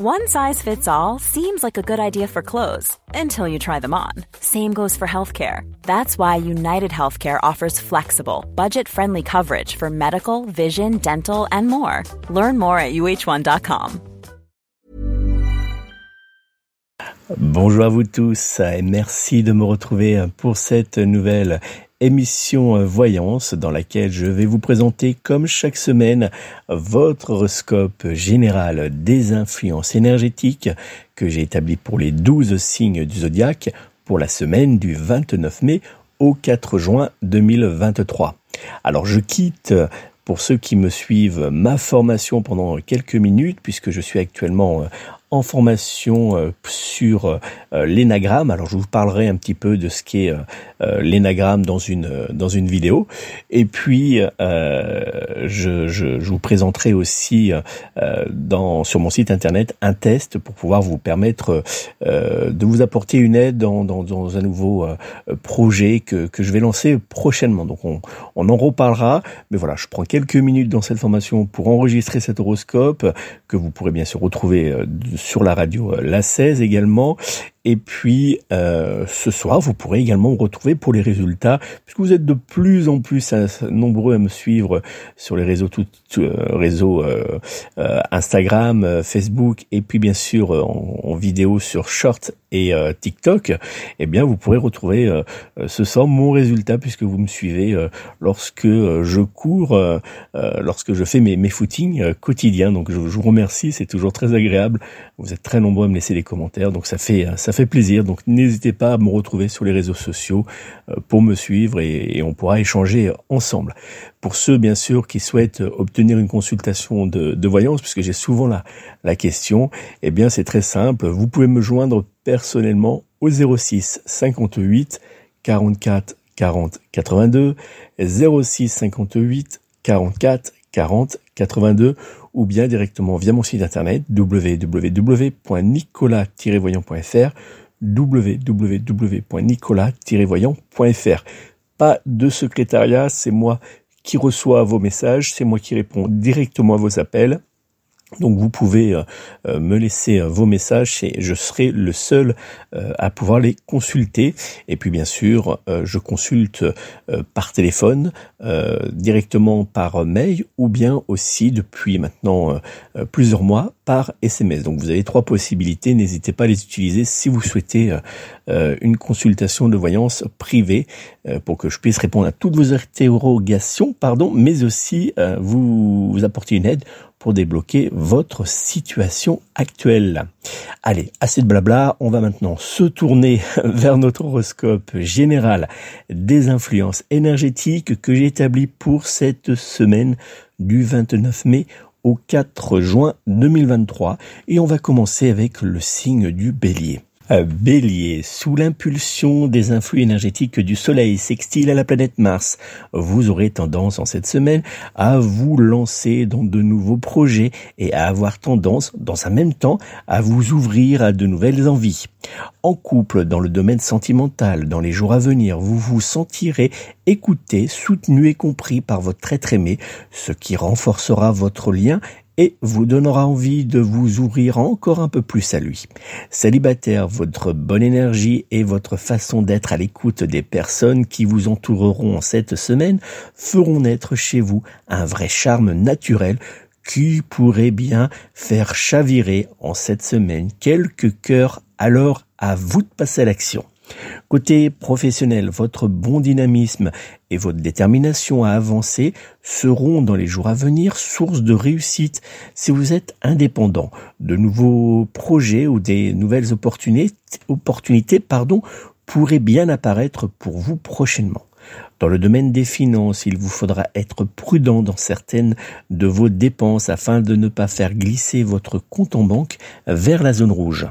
One size fits all seems like a good idea for clothes until you try them on. Same goes for healthcare. That's why United Healthcare offers flexible, budget-friendly coverage for medical, vision, dental, and more. Learn more at uh1.com. Bonjour à vous tous et merci de me retrouver pour cette nouvelle émission Voyance dans laquelle je vais vous présenter comme chaque semaine votre horoscope général des influences énergétiques que j'ai établi pour les 12 signes du zodiaque pour la semaine du 29 mai au 4 juin 2023. Alors je quitte pour ceux qui me suivent ma formation pendant quelques minutes puisque je suis actuellement en formation euh, sur euh, l'énagramme. Alors je vous parlerai un petit peu de ce qu'est euh, l'énagramme dans une dans une vidéo. Et puis je, vous présenterai aussi dans sur mon site internet un test pour pouvoir vous permettre de vous apporter une aide dans, dans, un nouveau projet que, que je vais lancer prochainement. Donc on, on en reparlera. Mais voilà, je prends quelques minutes dans cette formation pour enregistrer cet horoscope que vous pourrez bien sûr retrouver sur la radio euh, La 16 également. Et puis euh, ce soir, vous pourrez également retrouver pour les résultats, puisque vous êtes de plus en plus nombreux à me suivre sur les réseaux tout, euh, réseaux Instagram, Facebook, et puis bien sûr en, vidéo sur Short et TikTok. Eh bien, vous pourrez retrouver ce soir mon résultat puisque vous me suivez lorsque je cours, lorsque je fais mes, mes footings quotidiens. Donc, je, je vous remercie, c'est toujours très agréable. Vous êtes très nombreux à me laisser des commentaires, donc ça fait ça fait plaisir. Donc n'hésitez pas à me retrouver sur les réseaux sociaux euh, pour me suivre et, on pourra échanger ensemble. Pour ceux bien sûr qui souhaitent obtenir une consultation de, de voyance, puisque j'ai souvent la, la question, eh bien c'est très simple. Vous pouvez me joindre personnellement au 06 58 44 40 82 06 58 44 40 82 ou bien directement via mon site internet www.nicolas-voyant.fr www.nicolas-voyant.fr Pas de secrétariat, c'est moi qui reçois vos messages, c'est moi qui réponds directement à vos appels. Donc vous pouvez euh, euh, me laisser euh, vos messages et je serai le seul à pouvoir les consulter. Et puis bien sûr, je consulte par téléphone, directement par mail ou bien aussi depuis maintenant plusieurs mois par SMS. Donc vous avez trois possibilités, n'hésitez pas à les utiliser si vous souhaitez une consultation de voyance privée pour que je puisse répondre à toutes vos interrogations, pardon, mais aussi vous, vous apporter une aide pour débloquer votre situation actuelle. Allez, assez de blabla, on va maintenant se tourner vers notre horoscope général des influences énergétiques que j'ai établi pour cette semaine du 29 mai au 4 juin 2023 et on va commencer avec le signe du bélier. Bélier, sous l'impulsion des influx énergétiques du Soleil sextile à la planète Mars, vous aurez tendance en cette semaine à vous lancer dans de nouveaux projets et à avoir tendance, dans un même temps, à vous ouvrir à de nouvelles envies. En couple, dans le domaine sentimental, dans les jours à venir, vous vous sentirez écouté, soutenu et compris par votre être aimé, ce qui renforcera votre lien et vous donnera envie de vous ouvrir encore un peu plus à lui. Célibataire, votre bonne énergie et votre façon d'être à l'écoute des personnes qui vous entoureront en cette semaine feront naître chez vous un vrai charme naturel qui pourrait bien faire chavirer en cette semaine quelques cœurs, alors à vous de passer à l'action. Côté professionnel, votre bon dynamisme et votre détermination à avancer seront dans les jours à venir source de réussite si vous êtes indépendant. De nouveaux projets ou des nouvelles opportunités, pourraient bien apparaître pour vous prochainement. Dans le domaine des finances, il vous faudra être prudent dans certaines de vos dépenses afin de ne pas faire glisser votre compte en banque vers la zone rouge.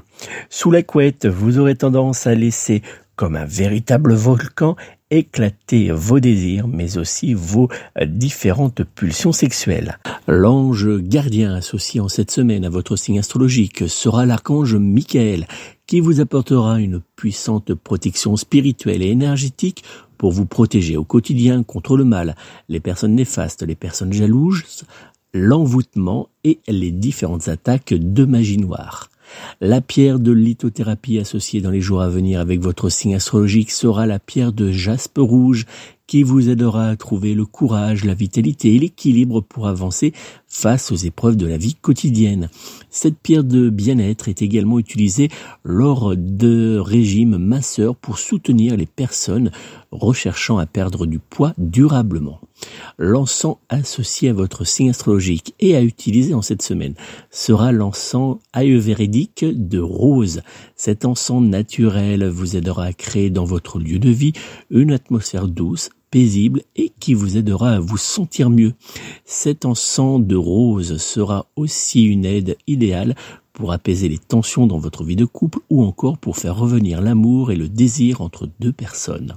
Sous la couette, vous aurez tendance à laisser comme un véritable volcan éclater vos désirs, mais aussi vos différentes pulsions sexuelles. L'ange gardien associé en cette semaine à votre signe astrologique sera l'archange Michael, qui vous apportera une puissante protection spirituelle et énergétique pour vous protéger au quotidien contre le mal, les personnes néfastes, les personnes jalouses, l'envoûtement et les différentes attaques de magie noire. La pierre de lithothérapie associée dans les jours à venir avec votre signe astrologique sera la pierre de jaspe rouge qui vous aidera à trouver le courage, la vitalité et l'équilibre pour avancer face aux épreuves de la vie quotidienne. Cette pierre de bien-être est également utilisée lors de régimes masseurs pour soutenir les personnes recherchant à perdre du poids durablement. L'encens associé à votre signe astrologique et à utiliser en cette semaine sera l'encens ayurvédique de rose. Cet encens naturel vous aidera à créer dans votre lieu de vie une atmosphère douce, paisible et qui vous aidera à vous sentir mieux. Cet encens de rose sera aussi une aide idéale pour apaiser les tensions dans votre vie de couple ou encore pour faire revenir l'amour et le désir entre deux personnes.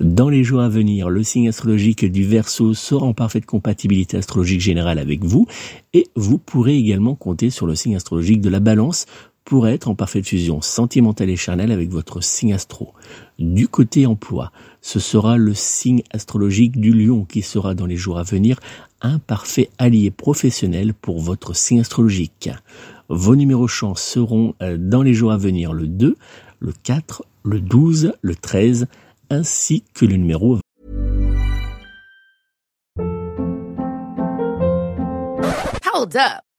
Dans les jours à venir, le signe astrologique du Verseau sera en parfaite compatibilité astrologique générale avec vous et vous pourrez également compter sur le signe astrologique de la Balance pour être en parfaite fusion sentimentale et charnelle avec votre signe astro. Du côté emploi, ce sera le signe astrologique du lion qui sera dans les jours à venir un parfait allié professionnel pour votre signe astrologique. Vos numéros chance seront euh, dans les jours à venir le 2, le 4, le 12, le 13, ainsi que le numéro Hold up.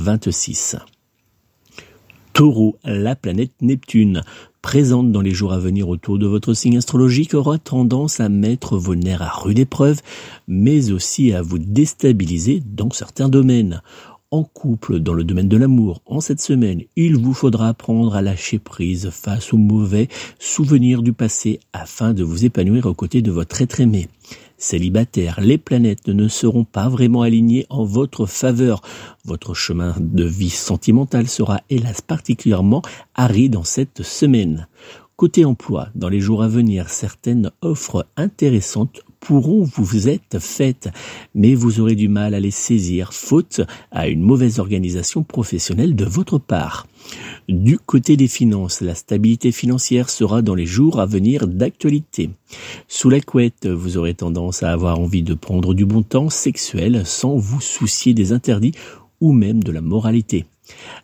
26. Taureau, la planète Neptune, présente dans les jours à venir autour de votre signe astrologique, aura tendance à mettre vos nerfs à rude épreuve, mais aussi à vous déstabiliser dans certains domaines en couple dans le domaine de l'amour en cette semaine, il vous faudra apprendre à lâcher prise face aux mauvais souvenirs du passé afin de vous épanouir aux côtés de votre être aimé. Célibataire, les planètes ne seront pas vraiment alignées en votre faveur. Votre chemin de vie sentimentale sera hélas particulièrement aride en cette semaine. Côté emploi, dans les jours à venir, certaines offres intéressantes pourront vous être faites, mais vous aurez du mal à les saisir faute à une mauvaise organisation professionnelle de votre part. Du côté des finances, la stabilité financière sera dans les jours à venir d'actualité. Sous la couette, vous aurez tendance à avoir envie de prendre du bon temps sexuel sans vous soucier des interdits ou même de la moralité.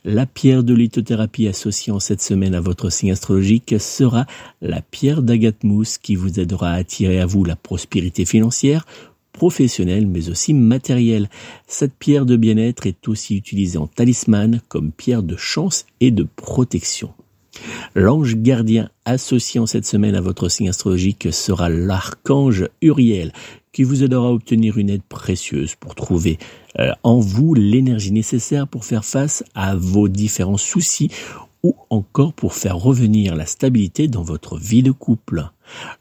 La pierre de lithothérapie associée en cette semaine à votre signe astrologique sera la pierre d'Agatmousse qui vous aidera à attirer à vous la prospérité financière, professionnelle mais aussi matérielle. Cette pierre de bien-être est aussi utilisée en talisman comme pierre de chance et de protection. L'ange gardien associé en cette semaine à votre signe astrologique sera l'archange Uriel, qui vous aidera à obtenir une aide précieuse pour trouver euh, en vous l'énergie nécessaire pour faire face à vos différents soucis ou encore pour faire revenir la stabilité dans votre vie de couple.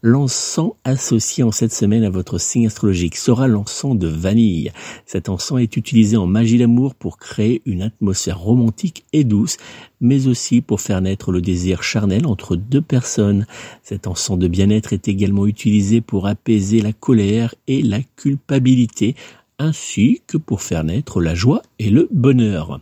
L'encens associé en cette semaine à votre signe astrologique sera l'encens de vanille. Cet encens est utilisé en magie d'amour pour créer une atmosphère romantique et douce, mais aussi pour faire naître le désir charnel entre deux personnes. Cet encens de bien-être est également utilisé pour apaiser la colère et la culpabilité, ainsi que pour faire naître la joie et le bonheur.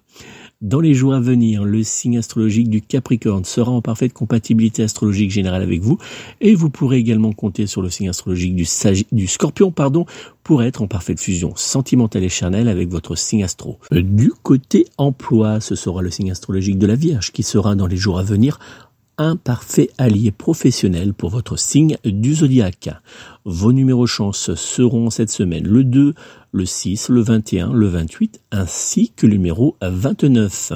Dans les jours à venir, le signe astrologique du Capricorne sera en parfaite compatibilité astrologique générale avec vous et vous pourrez également compter sur le signe astrologique du, Scorpion pardon, pour être en parfaite fusion sentimentale et charnelle avec votre signe astro. Du côté emploi, ce sera le signe astrologique de la Vierge qui sera dans les jours à venir un parfait allié professionnel pour votre signe du zodiaque. Vos numéros chance seront cette semaine le 2, le 6, le 21, le 28 ainsi que le numéro 29.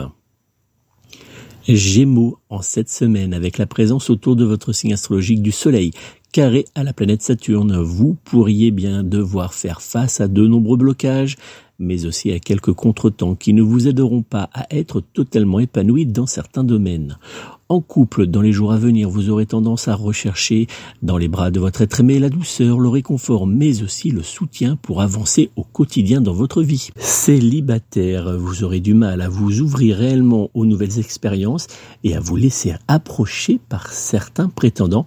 Gémeaux en cette semaine avec la présence autour de votre signe astrologique du Soleil carré à la planète Saturne, vous pourriez bien devoir faire face à de nombreux blocages, mais aussi à quelques contretemps qui ne vous aideront pas à être totalement épanoui dans certains domaines. En couple, dans les jours à venir, vous aurez tendance à rechercher dans les bras de votre être aimé la douceur, le réconfort, mais aussi le soutien pour avancer au quotidien dans votre vie. Célibataire, vous aurez du mal à vous ouvrir réellement aux nouvelles expériences et à vous laisser approcher par certains prétendants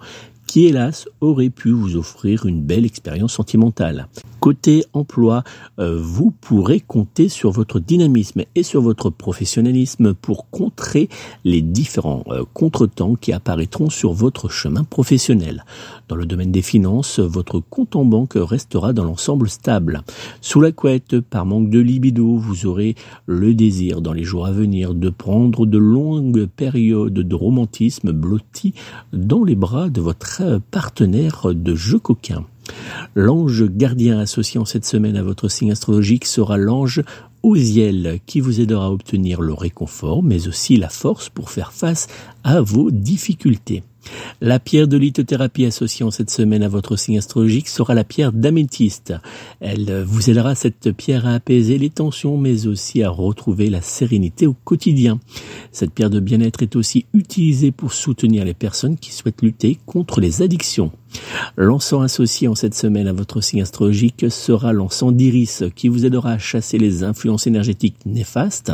qui hélas aurait pu vous offrir une belle expérience sentimentale. Côté emploi, euh, vous pourrez compter sur votre dynamisme et sur votre professionnalisme pour contrer les différents euh, contretemps qui apparaîtront sur votre chemin professionnel. Dans le domaine des finances, votre compte en banque restera dans l'ensemble stable. Sous la couette, par manque de libido, vous aurez le désir dans les jours à venir de prendre de longues périodes de romantisme blotti dans les bras de votre partenaire de jeu coquin. L'ange gardien associé en cette semaine à votre signe astrologique sera l'ange Osiel qui vous aidera à obtenir le réconfort mais aussi la force pour faire face à vos difficultés. La pierre de lithothérapie associée en cette semaine à votre signe astrologique sera la pierre d'améthyste. Elle vous aidera cette pierre à apaiser les tensions mais aussi à retrouver la sérénité au quotidien. Cette pierre de bien-être est aussi utilisée pour soutenir les personnes qui souhaitent lutter contre les addictions. L'encens associé en cette semaine à votre signe astrologique sera l'encens d'iris qui vous aidera à chasser les influences énergétiques néfastes,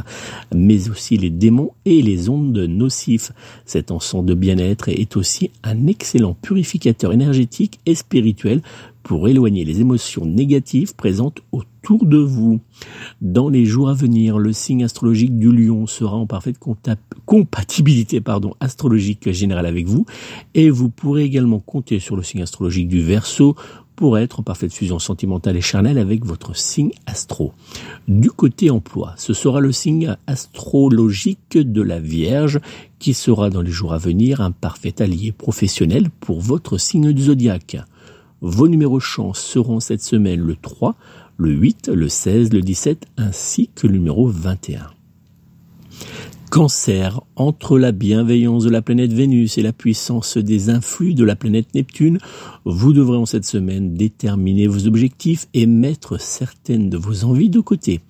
mais aussi les démons et les ondes nocifs. Cet encens de bien-être est aussi un excellent purificateur énergétique et spirituel pour éloigner les émotions négatives présentes autour de vous. Dans les jours à venir, le signe astrologique du lion sera en parfaite compatibilité pardon, astrologique générale avec vous et vous pourrez également compter sur le signe astrologique du verso pour être en parfaite fusion sentimentale et charnelle avec votre signe astro. Du côté emploi, ce sera le signe astrologique de la Vierge qui sera dans les jours à venir un parfait allié professionnel pour votre signe du zodiaque. Vos numéros chance seront cette semaine le 3, le 8, le 16, le 17 ainsi que le numéro 21. Cancer, entre la bienveillance de la planète Vénus et la puissance des influx de la planète Neptune, vous devrez en cette semaine déterminer vos objectifs et mettre certaines de vos envies de côté.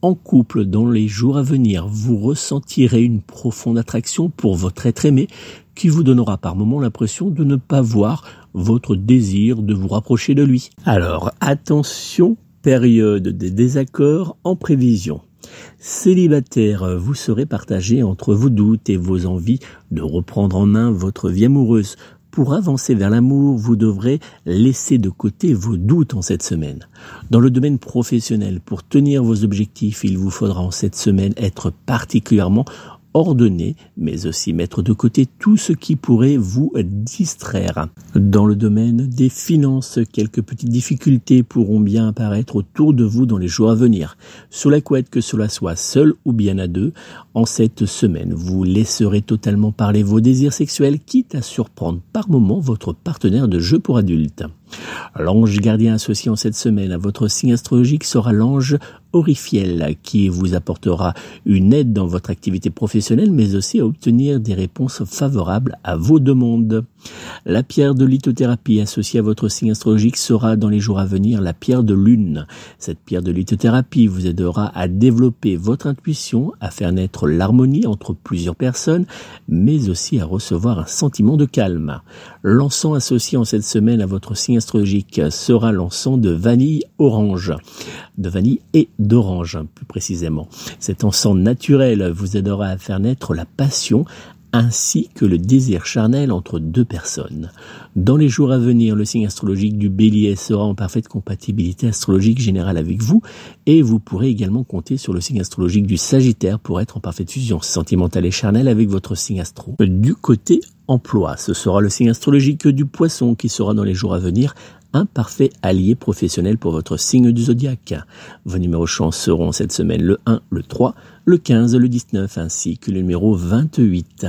En couple, dans les jours à venir, vous ressentirez une profonde attraction pour votre être aimé qui vous donnera par moments l'impression de ne pas voir votre désir de vous rapprocher de lui. Alors attention, période des désaccords en prévision. Célibataire, vous serez partagé entre vos doutes et vos envies de reprendre en main votre vie amoureuse. Pour avancer vers l'amour, vous devrez laisser de côté vos doutes en cette semaine. Dans le domaine professionnel, pour tenir vos objectifs, il vous faudra en cette semaine être particulièrement ordonner, mais aussi mettre de côté tout ce qui pourrait vous distraire. Dans le domaine des finances, quelques petites difficultés pourront bien apparaître autour de vous dans les jours à venir. Sous la couette, que cela soit seul ou bien à deux, en cette semaine, vous laisserez totalement parler vos désirs sexuels, quitte à surprendre par moment votre partenaire de jeu pour adultes. L'ange gardien associé en cette semaine à votre signe astrologique sera l'ange Orifiel qui vous apportera une aide dans votre activité professionnelle mais aussi à obtenir des réponses favorables à vos demandes. La pierre de lithothérapie associée à votre signe astrologique sera dans les jours à venir la pierre de lune. Cette pierre de lithothérapie vous aidera à développer votre intuition, à faire naître l'harmonie entre plusieurs personnes, mais aussi à recevoir un sentiment de calme. L'encens associé en cette semaine à votre signe astrologique sera l'encens de vanille orange. De vanille et d'orange, plus précisément. Cet encens naturel vous aidera à faire naître la passion, ainsi que le désir charnel entre deux personnes. Dans les jours à venir, le signe astrologique du bélier sera en parfaite compatibilité astrologique générale avec vous et vous pourrez également compter sur le signe astrologique du sagittaire pour être en parfaite fusion sentimentale et charnelle avec votre signe astro. Du côté emploi, ce sera le signe astrologique du poisson qui sera dans les jours à venir un parfait allié professionnel pour votre signe du zodiaque. Vos numéros chance seront cette semaine le 1, le 3, le 15, le 19 ainsi que le numéro 28.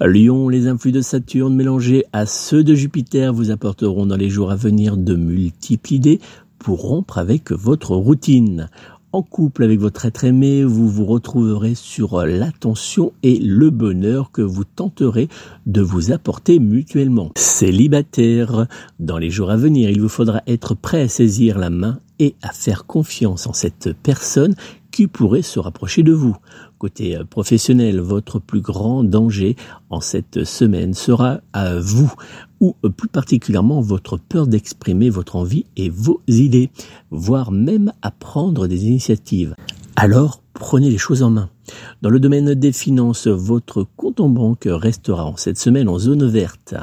Lion, les influx de Saturne mélangés à ceux de Jupiter vous apporteront dans les jours à venir de multiples idées pour rompre avec votre routine. En couple avec votre être aimé, vous vous retrouverez sur l'attention et le bonheur que vous tenterez de vous apporter mutuellement. Célibataire, dans les jours à venir, il vous faudra être prêt à saisir la main et à faire confiance en cette personne qui pourrait se rapprocher de vous. Côté euh, professionnel, votre plus grand danger en cette semaine sera à vous, ou euh, plus particulièrement votre peur d'exprimer votre envie et vos idées, voire même à prendre des initiatives. Alors, prenez les choses en main. Dans le domaine des finances, votre compte en banque restera en cette semaine en zone verte.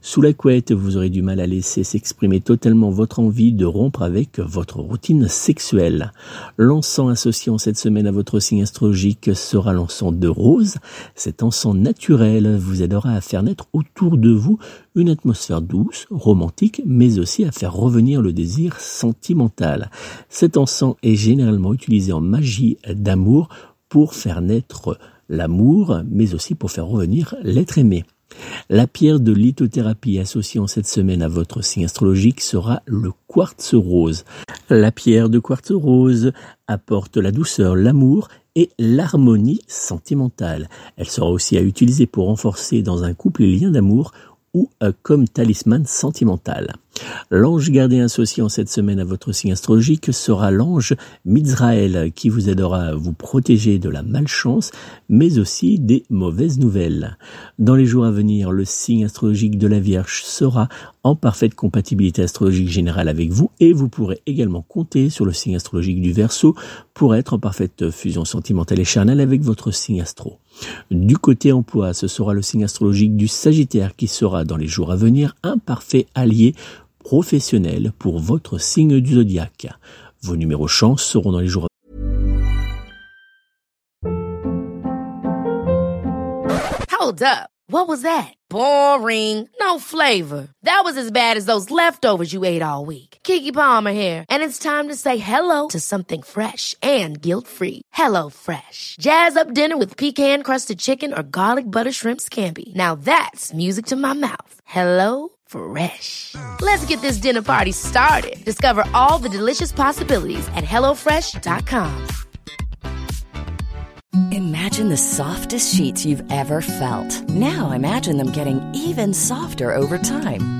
Sous la couette, vous aurez du mal à laisser s'exprimer totalement votre envie de rompre avec votre routine sexuelle. L'encens associé en cette semaine à votre signe astrologique sera l'encens de rose. Cet encens naturel vous aidera à faire naître autour de vous une atmosphère douce, romantique, mais aussi à faire revenir le désir sentimental. Cet encens est généralement utilisé en magie d'amour pour faire naître l'amour, mais aussi pour faire revenir l'être aimé. La pierre de lithothérapie associée en cette semaine à votre signe astrologique sera le quartz rose. La pierre de quartz rose apporte la douceur, l'amour et l'harmonie sentimentale. Elle sera aussi à utiliser pour renforcer dans un couple les liens d'amour ou comme talisman sentimental. L'ange gardien associé en cette semaine à votre signe astrologique sera l'ange Mizraël qui vous aidera à vous protéger de la malchance mais aussi des mauvaises nouvelles. Dans les jours à venir, le signe astrologique de la Vierge sera en parfaite compatibilité astrologique générale avec vous et vous pourrez également compter sur le signe astrologique du Verseau pour être en parfaite fusion sentimentale et charnelle avec votre signe astro. Du côté emploi, ce sera le signe astrologique du Sagittaire qui sera dans les jours à venir un parfait allié professionnel pour votre signe du zodiaque. Vos numéros chance seront dans les jours Hold up. What was that? Boring. No flavor. That was as bad as those leftovers you ate all week. Kiki Palmer here, and it's time to say hello to something fresh and guilt-free. Hello Fresh. Jazz up dinner with pecan-crusted chicken or garlic butter shrimp scampi. Now that's music to my mouth. Hello Fresh. Let's get this dinner party started. Discover all the delicious possibilities at hellofresh.com. Imagine the softest sheets you've ever felt. Now imagine them getting even softer over time.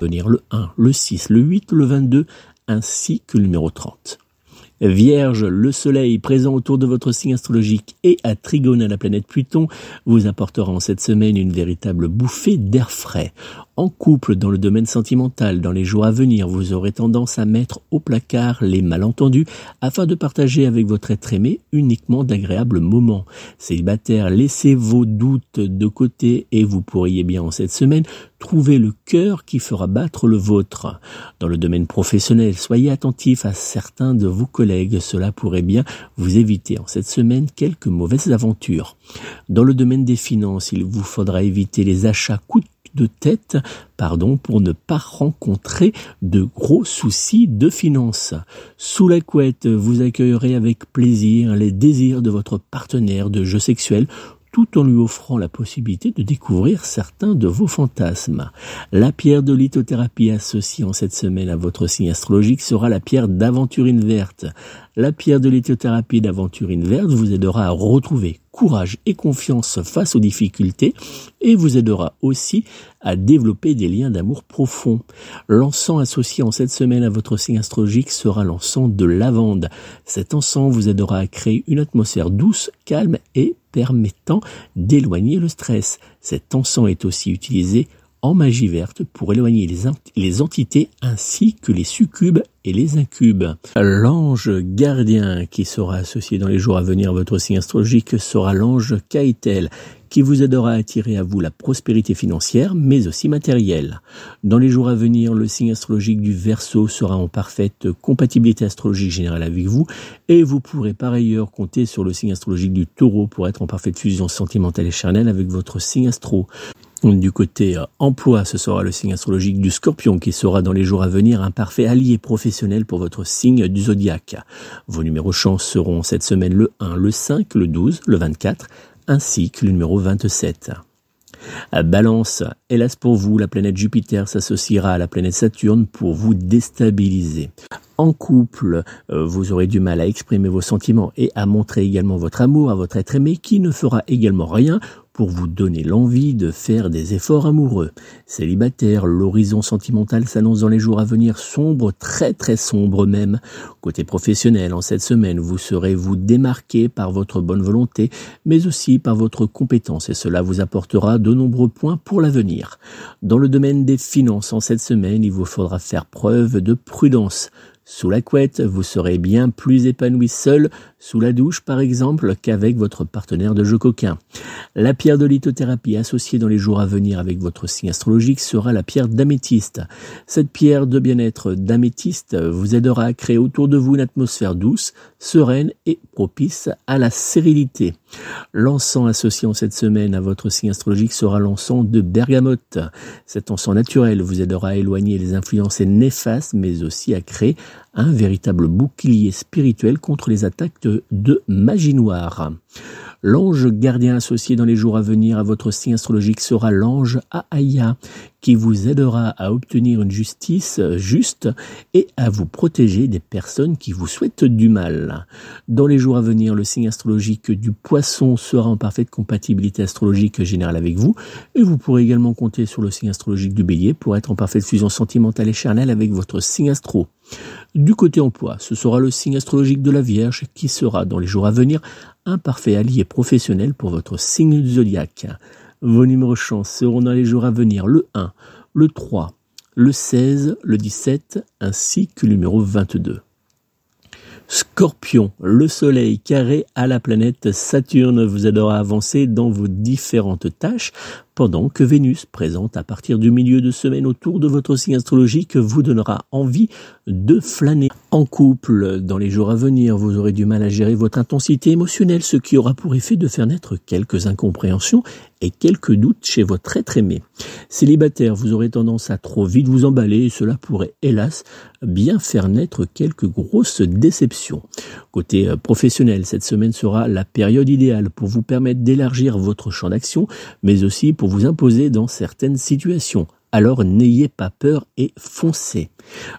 Venir le 1, le 6, le 8, le 22, ainsi que le numéro 30. Vierge, le soleil présent autour de votre signe astrologique et à trigone à la planète Pluton vous apportera en cette semaine une véritable bouffée d'air frais. En couple, dans le domaine sentimental, dans les jours à venir, vous aurez tendance à mettre au placard les malentendus afin de partager avec votre être aimé uniquement d'agréables moments. Célibataire, laissez vos doutes de côté et vous pourriez bien en cette semaine Trouvez le cœur qui fera battre le vôtre. Dans le domaine professionnel, soyez attentif à certains de vos collègues. Cela pourrait bien vous éviter en cette semaine quelques mauvaises aventures. Dans le domaine des finances, il vous faudra éviter les achats coûteux de tête, pardon, pour ne pas rencontrer de gros soucis de finances. Sous la couette, vous accueillerez avec plaisir les désirs de votre partenaire de jeu sexuel tout en lui offrant la possibilité de découvrir certains de vos fantasmes. La pierre de lithothérapie associée en cette semaine à votre signe astrologique sera la pierre d'aventurine verte. La pierre de lithothérapie d'aventurine verte vous aidera à retrouver courage et confiance face aux difficultés et vous aidera aussi à développer des liens d'amour profonds. L'encens associé en cette semaine à votre signe astrologique sera l'encens de lavande. Cet encens vous aidera à créer une atmosphère douce, calme et permettant d'éloigner le stress. Cet encens est aussi utilisé magie verte pour éloigner les, les, entités ainsi que les succubes et les incubes. L'ange gardien qui sera associé dans les jours à venir à votre signe astrologique sera l'ange Kaitel qui vous aidera à attirer à vous la prospérité financière mais aussi matérielle. Dans les jours à venir, le signe astrologique du Verseau sera en parfaite compatibilité astrologique générale avec vous et vous pourrez par ailleurs compter sur le signe astrologique du Taureau pour être en parfaite fusion sentimentale et charnelle avec votre signe astro. Du côté euh, emploi, ce sera le signe astrologique du scorpion qui sera dans les jours à venir un parfait allié professionnel pour votre signe du zodiaque. Vos numéros chance seront cette semaine le 1, le 5, le 12, le 24, ainsi que le numéro 27. Balance, hélas pour vous, la planète Jupiter s'associera à la planète Saturne pour vous déstabiliser. En couple, euh, vous aurez du mal à exprimer vos sentiments et à montrer également votre amour à votre être aimé qui ne fera également rien pour vous donner l'envie de faire des efforts amoureux. Célibataire, l'horizon sentimental s'annonce dans les jours à venir sombre, très très sombre même. Côté professionnel, en cette semaine, vous serez vous démarquer par votre bonne volonté, mais aussi par votre compétence et cela vous apportera de nombreux points pour l'avenir. Dans le domaine des finances, en cette semaine, il vous faudra faire preuve de prudence. Sous la couette, vous serez bien plus épanoui seul, sous la douche par exemple, qu'avec votre partenaire de jeu coquin. La pierre de lithothérapie associée dans les jours à venir avec votre signe astrologique sera la pierre d'améthyste. Cette pierre de bien-être d'améthyste vous aidera à créer autour de vous une atmosphère douce, sereine et propice à la sérénité. L'encens associé en cette semaine à votre signe astrologique sera l'encens de bergamote. Cet encens naturel vous aidera à éloigner les influences néfastes mais aussi à créer un véritable bouclier spirituel contre les attaques de, magie noire. L'ange gardien associé dans les jours à venir à votre signe astrologique sera l'ange Aaya, qui vous aidera à obtenir une justice juste et à vous protéger des personnes qui vous souhaitent du mal. Dans les jours à venir, le signe astrologique du poisson sera en parfaite compatibilité astrologique générale avec vous et vous pourrez également compter sur le signe astrologique du bélier pour être en parfaite fusion sentimentale et charnelle avec votre signe astro. Du côté emploi, ce sera le signe astrologique de la Vierge qui sera dans les jours à venir un parfait allié professionnel pour votre signe zodiaque. Vos numéros chance seront dans les jours à venir le 1, le 3, le 16, le 17 ainsi que le numéro 22. Scorpion, le soleil carré à la planète Saturne vous aidera à avancer dans vos différentes tâches pendant que Vénus, présente à partir du milieu de semaine autour de votre signe astrologique, vous donnera envie de flâner. En couple, dans les jours à venir, vous aurez du mal à gérer votre intensité émotionnelle, ce qui aura pour effet de faire naître quelques incompréhensions et quelques doutes chez votre être aimé. Célibataire, vous aurez tendance à trop vite vous emballer et cela pourrait, hélas, bien faire naître quelques grosses déceptions. Côté euh, professionnel, cette semaine sera la période idéale pour vous permettre d'élargir votre champ d'action, mais aussi pour vous imposer dans certaines situations. Alors n'ayez pas peur et foncez.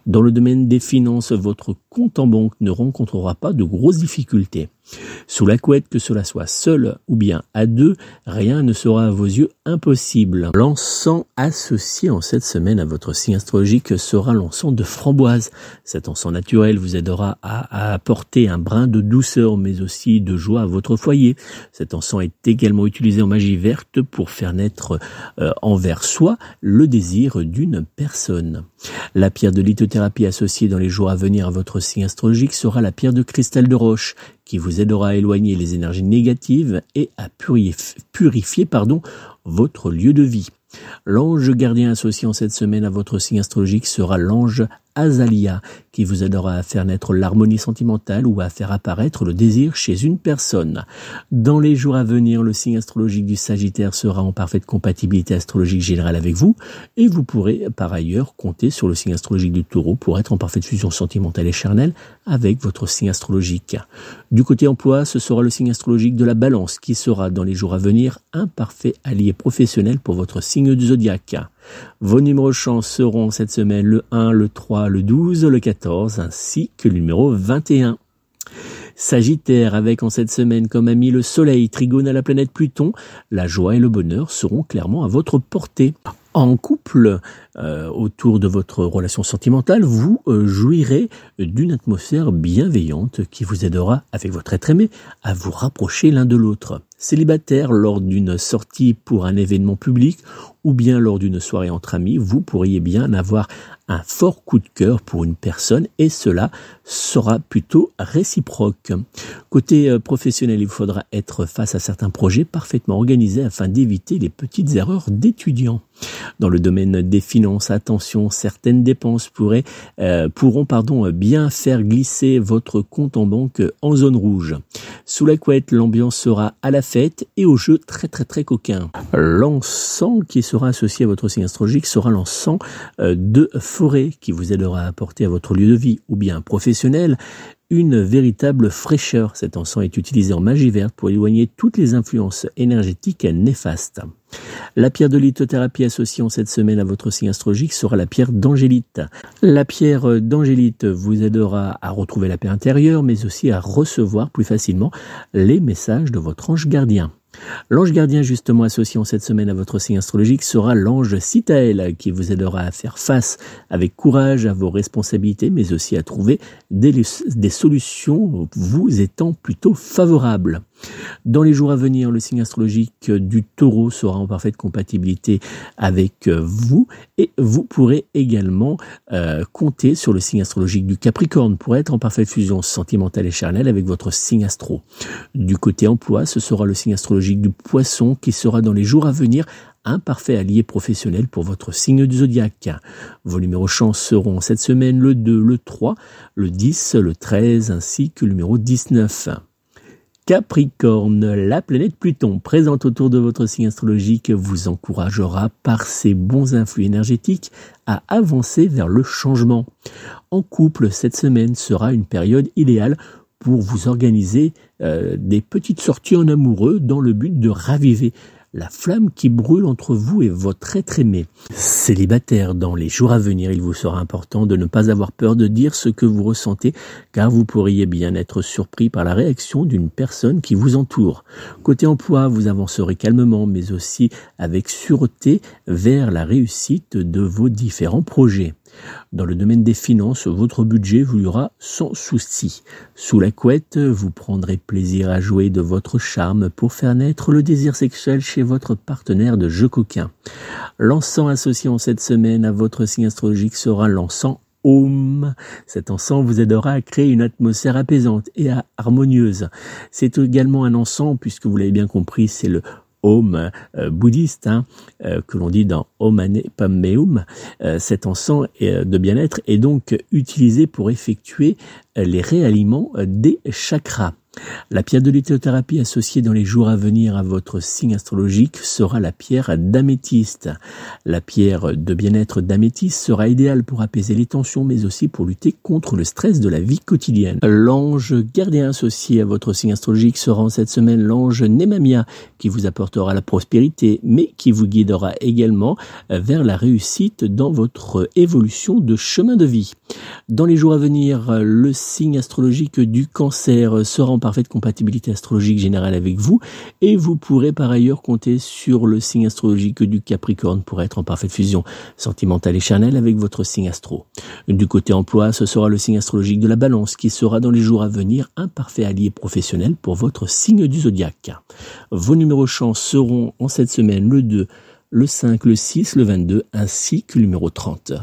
Dans le domaine des finances, votre compte en banque ne rencontrera pas de grosses difficultés. Sous la couette, que cela soit seul ou bien à deux, rien ne sera à vos yeux impossible. L'encens associé en cette semaine à votre signe astrologique sera l'encens de framboise. Cet encens naturel vous aidera à, apporter un brin de douceur mais aussi de joie à votre foyer. Cet encens est également utilisé en magie verte pour faire naître euh, envers soi le désir d'une personne. La pierre de lithothérapie associée dans les jours à venir à votre signe astrologique sera la pierre de cristal de roche qui vous aidera à éloigner les énergies négatives et à purifier, pardon, votre lieu de vie. L'ange gardien associé en cette semaine à votre signe astrologique sera l'ange Azalia, qui vous aidera à faire naître l'harmonie sentimentale ou à faire apparaître le désir chez une personne. Dans les jours à venir, le signe astrologique du Sagittaire sera en parfaite compatibilité astrologique générale avec vous, et vous pourrez par ailleurs compter sur le signe astrologique du Taureau pour être en parfaite fusion sentimentale et charnelle avec votre signe astrologique. Du côté emploi, ce sera le signe astrologique de la Balance qui sera dans les jours à venir un parfait allié professionnel pour votre signe du zodiaque. Vos numéros chance seront cette semaine le 1, le 3, le 12, le 14 ainsi que le numéro 21. Sagittaire avec en cette semaine comme ami le Soleil, Trigone à la planète Pluton, la joie et le bonheur seront clairement à votre portée. En couple, euh, autour de votre relation sentimentale, vous euh, jouirez d'une atmosphère bienveillante qui vous aidera, avec votre être aimé, à vous rapprocher l'un de l'autre. Célibataire lors d'une sortie pour un événement public ou bien lors d'une soirée entre amis, vous pourriez bien avoir un fort coup de cœur pour une personne et cela sera plutôt réciproque. Côté euh, professionnel, il faudra être face à certains projets parfaitement organisés afin d'éviter les petites erreurs d'étudiants. Dans le domaine des finances, attention, certaines dépenses pourraient, euh, pourront pardon, bien faire glisser votre compte en banque en zone rouge. Sous la couette, l'ambiance sera à la fête et au jeu très très très coquin. L'encens qui sera associé à votre signe astrologique sera l'encens euh, de forêt qui vous aidera à apporter à votre lieu de vie ou bien professionnel une véritable fraîcheur. Cet encens est utilisé en magie verte pour éloigner toutes les influences énergétiques néfastes. La pierre de lithothérapie associée en cette semaine à votre signe astrologique sera la pierre d'angélite. La pierre d'angélite vous aidera à retrouver la paix intérieure, mais aussi à recevoir plus facilement les messages de votre ange gardien. L'ange gardien justement associé en cette semaine à votre signe astrologique sera l'ange Citaël qui vous aidera à faire face avec courage à vos responsabilités mais aussi à trouver des solutions vous étant plutôt favorables. Dans les jours à venir, le signe astrologique du taureau sera en parfaite compatibilité avec vous et vous pourrez également euh, compter sur le signe astrologique du capricorne pour être en parfaite fusion sentimentale et charnelle avec votre signe astro. Du côté emploi, ce sera le signe astrologique du poisson qui sera dans les jours à venir un parfait allié professionnel pour votre signe du zodiaque. Vos numéros chance seront cette semaine le 2, le 3, le 10, le 13 ainsi que le numéro 19. Capricorne, la planète Pluton présente autour de votre signe astrologique vous encouragera par ses bons influx énergétiques à avancer vers le changement. En couple, cette semaine sera une période idéale pour vous organiser euh, des petites sorties en amoureux dans le but de raviver la flamme qui brûle entre vous et votre être aimé. Célibataire, dans les jours à venir, il vous sera important de ne pas avoir peur de dire ce que vous ressentez, car vous pourriez bien être surpris par la réaction d'une personne qui vous entoure. Côté emploi, vous avancerez calmement, mais aussi avec sûreté vers la réussite de vos différents projets. Dans le domaine des finances, votre budget vous ira sans souci. Sous la couette, vous prendrez plaisir à jouer de votre charme pour faire naître le désir sexuel chez votre partenaire de jeu coquin. L'encens associé en cette semaine à votre signe astrologique sera l'encens Om. Cet encens vous aidera à créer une atmosphère apaisante et harmonieuse. C'est également un encens, puisque vous l'avez bien compris, c'est le Om euh, bouddhiste hein, euh, que l'on dit dans Omane Pammeum, euh, cet encens de bien-être est donc utilisé pour effectuer les réaliments des chakras. La pierre de lithothérapie associée dans les jours à venir à votre signe astrologique sera la pierre d'améthyste. La pierre de bien-être d'améthyste sera idéale pour apaiser les tensions mais aussi pour lutter contre le stress de la vie quotidienne. L'ange gardien associé à votre signe astrologique sera en cette semaine l'ange Nemamia qui vous apportera la prospérité mais qui vous guidera également vers la réussite dans votre évolution de chemin de vie. Dans les jours à venir, le signe astrologique du cancer sera en parfaite compatibilité astrologique générale avec vous et vous pourrez par ailleurs compter sur le signe astrologique du Capricorne pour être en parfaite fusion sentimentale et charnelle avec votre signe astro. Du côté emploi, ce sera le signe astrologique de la Balance qui sera dans les jours à venir un parfait allié professionnel pour votre signe du zodiaque. Vos numéros chance seront en cette semaine le 2, le 5, le 6, le 22 ainsi que le numéro 30.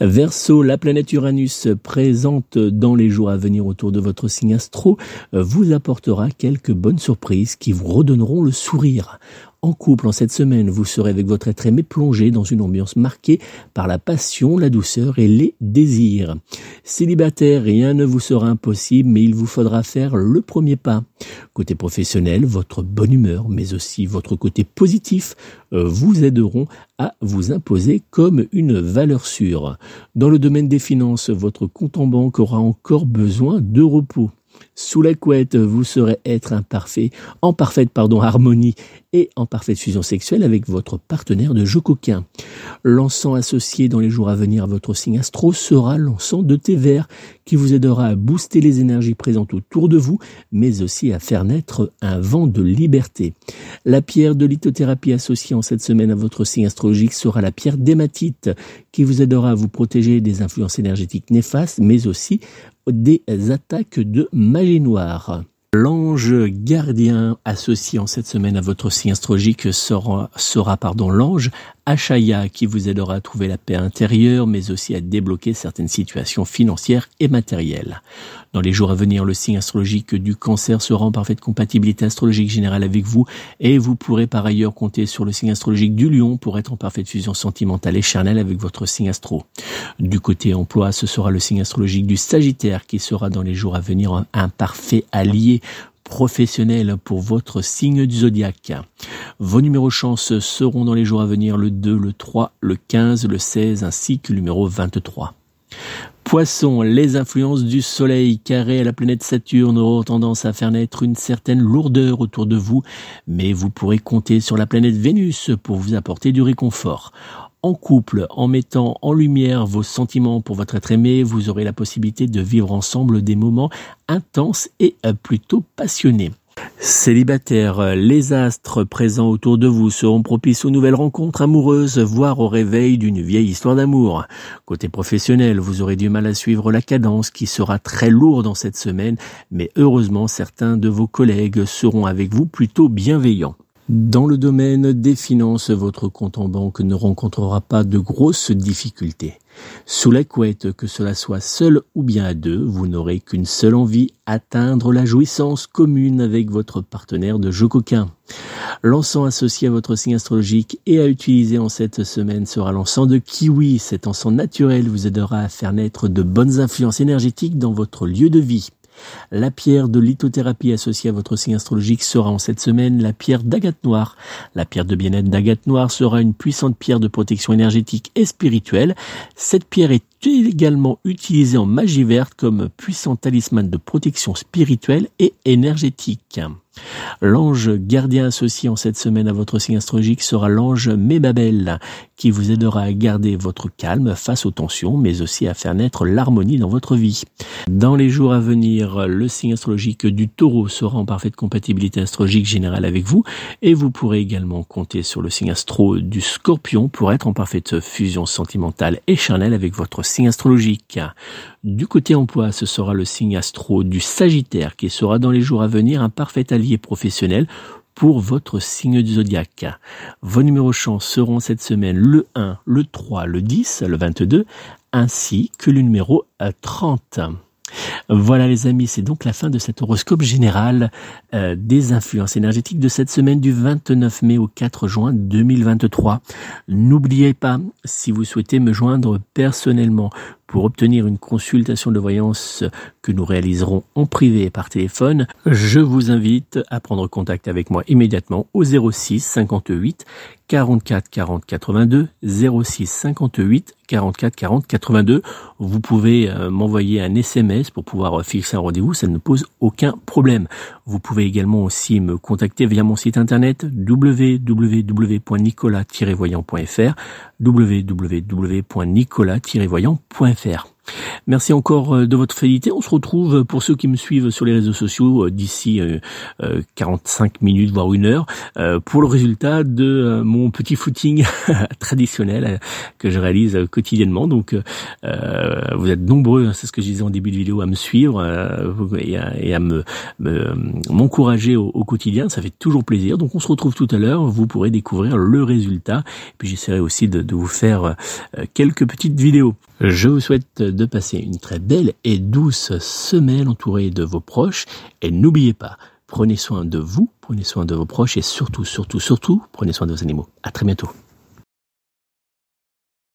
Verseau, la planète Uranus présente dans les jours à venir autour de votre signe astro vous apportera quelques bonnes surprises qui vous redonneront le sourire. En couple, en cette semaine, vous serez avec votre être aimé plongé dans une ambiance marquée par la passion, la douceur et les désirs. Célibataire, rien ne vous sera impossible, mais il vous faudra faire le premier pas. Côté professionnel, votre bonne humeur, mais aussi votre côté positif, euh, vous aideront à vous imposer comme une valeur sûre. Dans le domaine des finances, votre compte en banque aura encore besoin de repos. Sous la couette, vous serez être imparfait, en parfaite pardon, harmonie et en parfaite fusion sexuelle avec votre partenaire de jeu coquin. L'encens associé dans les jours à venir à votre signe astro sera l'encens de thé vert qui vous aidera à booster les énergies présentes autour de vous, mais aussi à faire naître un vent de liberté. La pierre de lithothérapie associée en cette semaine à votre signe astrologique sera la pierre d'hématite qui vous aidera à vous protéger des influences énergétiques néfastes, mais aussi des attaques de magie noire. L'ange gardien associé en cette semaine à votre signe astrologique sera, sera pardon, l'ange Achaya qui vous aidera à trouver la paix intérieure mais aussi à débloquer certaines situations financières et matérielles. Dans les jours à venir, le signe astrologique du cancer sera en parfaite compatibilité astrologique générale avec vous et vous pourrez par ailleurs compter sur le signe astrologique du lion pour être en parfaite fusion sentimentale et charnelle avec votre signe astro. Du côté emploi, ce sera le signe astrologique du sagittaire qui sera dans les jours à venir un parfait allié professionnel pour votre signe du zodiaque. Vos numéros chance seront dans les jours à venir le 2, le 3, le 15, le 16 ainsi que le numéro 23. Poisson, les influences du Soleil carré à la planète Saturne auront tendance à faire naître une certaine lourdeur autour de vous, mais vous pourrez compter sur la planète Vénus pour vous apporter du réconfort en couple, en mettant en lumière vos sentiments pour votre être aimé, vous aurez la possibilité de vivre ensemble des moments intenses et euh, plutôt passionnés. Célibataire, les astres présents autour de vous seront propices aux nouvelles rencontres amoureuses, voire au réveil d'une vieille histoire d'amour. Côté professionnel, vous aurez du mal à suivre la cadence qui sera très lourde dans cette semaine, mais heureusement certains de vos collègues seront avec vous plutôt bienveillants. Dans le domaine des finances, votre compte en banque ne rencontrera pas de grosses difficultés. Sous la couette, que cela soit seul ou bien à deux, vous n'aurez qu'une seule envie, atteindre la jouissance commune avec votre partenaire de jeu coquin. L'encens associé à votre signe astrologique et à utiliser en cette semaine sera l'encens de kiwi. Cet encens naturel vous aidera à faire naître de bonnes influences énergétiques dans votre lieu de vie. La pierre de lithothérapie associée à votre signe astrologique sera en cette semaine la pierre d'agate noire. La pierre de bien-être d'agate noire sera une puissante pierre de protection énergétique et spirituelle. Cette pierre est également utilisée en magie verte comme puissant talisman de protection spirituelle et énergétique. L'ange gardien associé en cette semaine à votre signe astrologique sera l'ange Mébabel, qui vous aidera à garder votre calme face aux tensions, mais aussi à faire naître l'harmonie dans votre vie. Dans les jours à venir, le signe astrologique du taureau sera en parfaite compatibilité astrologique générale avec vous, et vous pourrez également compter sur le signe astro du scorpion pour être en parfaite fusion sentimentale et charnelle avec votre signe astrologique. Du côté emploi, ce sera le signe astro du sagittaire qui sera dans les jours à venir un parfait allié professionnel pour votre signe du zodiaque. Vos numéros chance seront cette semaine le 1, le 3, le 10, le 22, ainsi que le numéro 30. Voilà les amis, c'est donc la fin de cet horoscope général euh, des influences énergétiques de cette semaine du 29 mai au 4 juin 2023. N'oubliez pas, si vous souhaitez me joindre personnellement pour obtenir une consultation de voyance que nous réaliserons en privé par téléphone, je vous invite à prendre contact avec moi immédiatement au 06 58 44 40 82 06 58 44 40 82. Vous pouvez euh, m'envoyer un SMS pour pouvoir fixer un rendez-vous, ça ne pose aucun problème. Vous pouvez également aussi me contacter via mon site internet www.nicolas-voyant.fr www.nicolas-voyant.fr Merci encore euh, de votre fidélité. On se retrouve pour ceux qui me suivent sur les réseaux sociaux euh, d'ici 45 euh, minutes voire une heure pour le résultat de mon petit footing traditionnel que je réalise quotidiennement. Donc vous êtes nombreux, hein, c'est ce que je disais en début de vidéo, à me suivre et à, me m'encourager au, quotidien. Ça fait toujours plaisir. Donc on se retrouve tout à l'heure. Vous pourrez découvrir le résultat. Puis j'essaierai aussi de vous faire quelques petites vidéos. Je vous souhaite de passer une très belle et douce semaine entourée de vos proches et n'oubliez pas, prenez soin de vous prenez soin de vos proches et surtout, surtout, surtout, prenez soin de vos animaux. À très bientôt.